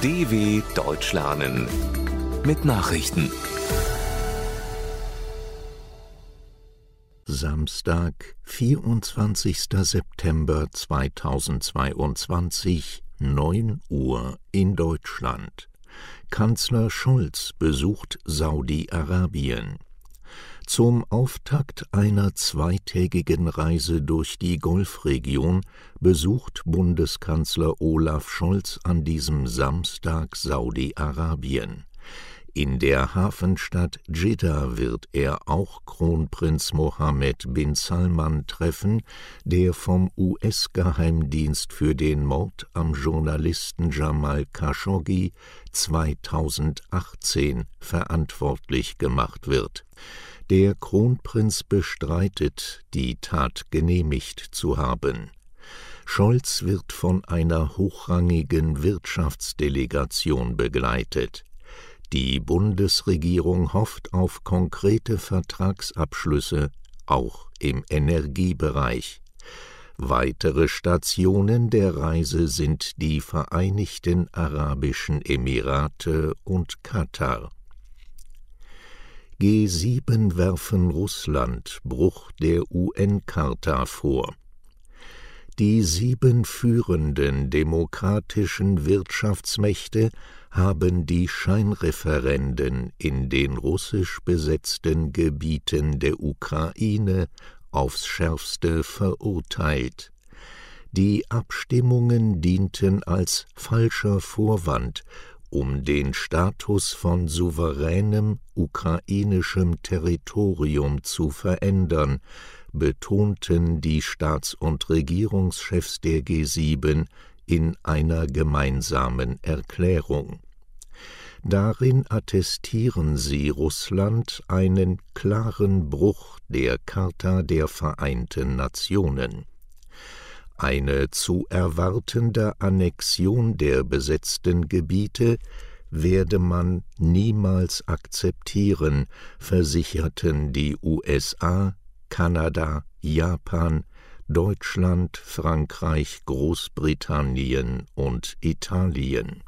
DW Deutsch lernen mit Nachrichten. Samstag, 24. September 2022, 9 Uhr in Deutschland. Kanzler Scholz besucht Saudi-Arabien. Zum Auftakt einer zweitägigen Reise durch die Golfregion besucht Bundeskanzler Olaf Scholz an diesem Samstag Saudi-Arabien. In der Hafenstadt Jeddah wird er auch Kronprinz Mohammed bin Salman treffen, der vom US-Geheimdienst für den Mord am Journalisten Jamal Khashoggi 2018 verantwortlich gemacht wird. Der Kronprinz bestreitet, die Tat genehmigt zu haben. Scholz wird von einer hochrangigen Wirtschaftsdelegation begleitet. Die Bundesregierung hofft auf konkrete Vertragsabschlüsse, auch im Energiebereich. Weitere Stationen der Reise sind die Vereinigten Arabischen Emirate und Katar. G7 werfen Russland Bruch der UN-Charta vor. Die sieben führenden demokratischen Wirtschaftsmächte haben die Scheinreferenden in den russisch besetzten Gebieten der Ukraine aufs schärfste verurteilt. Die Abstimmungen dienten als falscher Vorwand, um den Status von souveränem ukrainischem Territorium zu verändern, betonten die Staats- und Regierungschefs der G7 in einer gemeinsamen Erklärung. Darin attestieren sie Russland einen klaren Bruch der Charta der Vereinten Nationen eine zu erwartende Annexion der besetzten Gebiete werde man niemals akzeptieren, versicherten die USA, Kanada, Japan, Deutschland, Frankreich, Großbritannien und Italien.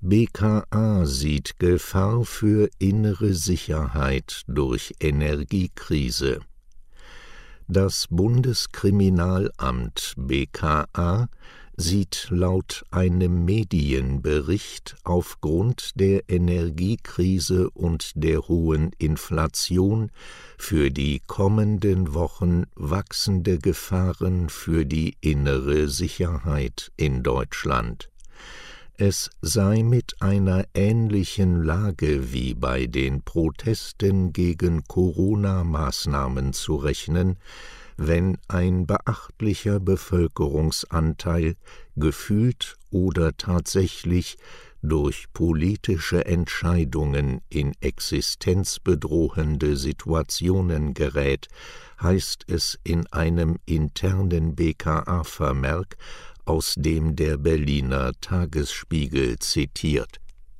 BKA sieht Gefahr für innere Sicherheit durch Energiekrise. Das Bundeskriminalamt BKA sieht laut einem Medienbericht aufgrund der Energiekrise und der hohen Inflation für die kommenden Wochen wachsende Gefahren für die innere Sicherheit in Deutschland es sei mit einer ähnlichen Lage wie bei den Protesten gegen Corona-Maßnahmen zu rechnen, wenn ein beachtlicher Bevölkerungsanteil gefühlt oder tatsächlich durch politische Entscheidungen in existenzbedrohende Situationen gerät, heißt es in einem internen BKA-Vermerk aus dem der Berliner Tagesspiegel zitiert.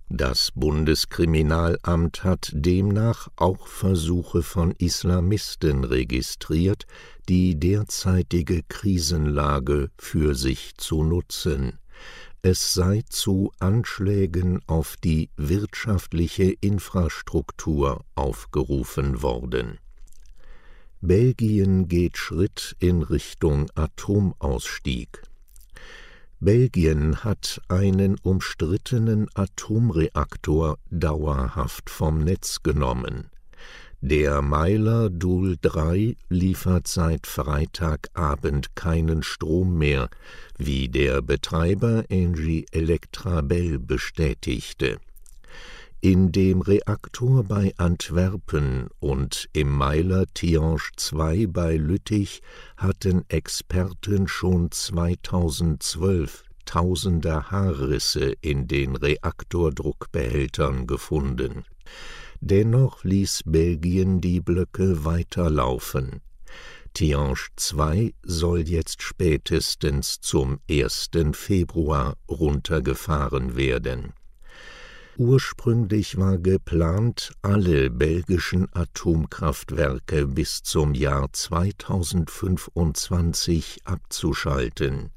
Das Bundeskriminalamt hat demnach auch Versuche von Islamisten registriert, die derzeitige Krisenlage für sich zu nutzen. Es sei zu Anschlägen auf die wirtschaftliche Infrastruktur aufgerufen worden. Belgien geht Schritt in Richtung Atomausstieg. Belgien hat einen umstrittenen Atomreaktor dauerhaft vom Netz genommen. Der Meiler Doel 3 liefert seit Freitagabend keinen Strom mehr, wie der Betreiber Engie Electrabel bestätigte in dem Reaktor bei Antwerpen und im Meiler Tihange 2 bei Lüttich hatten Experten schon 2012 tausende Haarrisse in den Reaktordruckbehältern gefunden. Dennoch ließ Belgien die Blöcke weiterlaufen. Tihange 2 soll jetzt spätestens zum 1. Februar runtergefahren werden. Ursprünglich war geplant, alle belgischen Atomkraftwerke bis zum Jahr 2025 abzuschalten.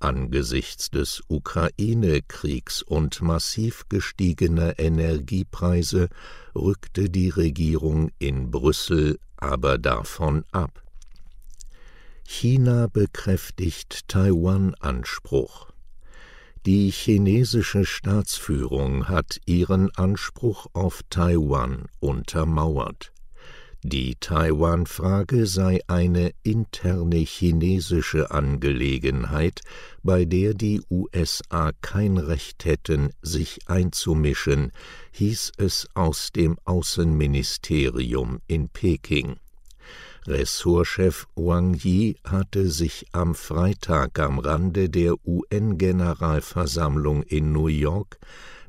Angesichts des Ukraine-Kriegs und massiv gestiegener Energiepreise rückte die Regierung in Brüssel aber davon ab. China bekräftigt Taiwan-Anspruch. Die chinesische Staatsführung hat ihren Anspruch auf Taiwan untermauert. Die Taiwan-Frage sei eine interne chinesische Angelegenheit, bei der die USA kein Recht hätten, sich einzumischen, hieß es aus dem Außenministerium in Peking. Ressortchef Wang Yi hatte sich am Freitag am Rande der UN-Generalversammlung in New York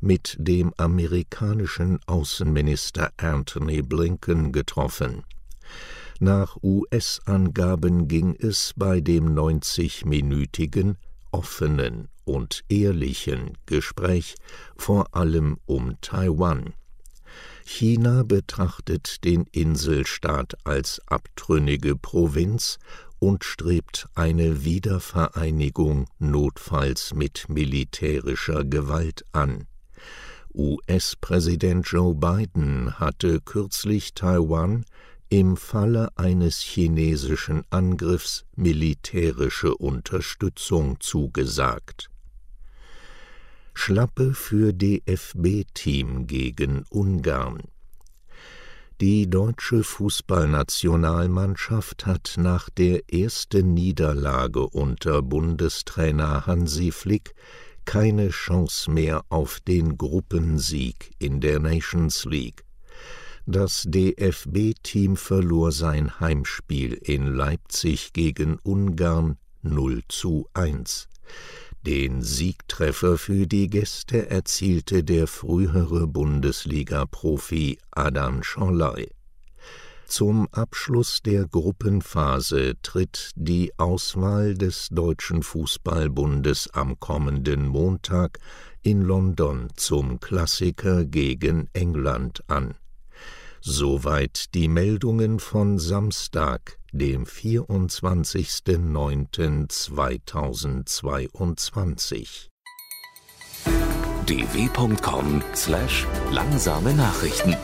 mit dem amerikanischen Außenminister Anthony Blinken getroffen. Nach US-Angaben ging es bei dem 90-minütigen, offenen und ehrlichen Gespräch vor allem um Taiwan. China betrachtet den Inselstaat als abtrünnige Provinz und strebt eine Wiedervereinigung notfalls mit militärischer Gewalt an. US-Präsident Joe Biden hatte kürzlich Taiwan im Falle eines chinesischen Angriffs militärische Unterstützung zugesagt. Schlappe für DFB-Team gegen Ungarn. Die deutsche Fußballnationalmannschaft hat nach der ersten Niederlage unter Bundestrainer Hansi Flick keine Chance mehr auf den Gruppensieg in der Nations League. Das DFB-Team verlor sein Heimspiel in Leipzig gegen Ungarn 0 zu 1. Den Siegtreffer für die Gäste erzielte der frühere Bundesliga-Profi Adam Schorley. Zum Abschluss der Gruppenphase tritt die Auswahl des Deutschen Fußballbundes am kommenden Montag in London zum Klassiker gegen England an. Soweit die Meldungen von Samstag, dem 24.09.2022. dw.com/langsame Nachrichten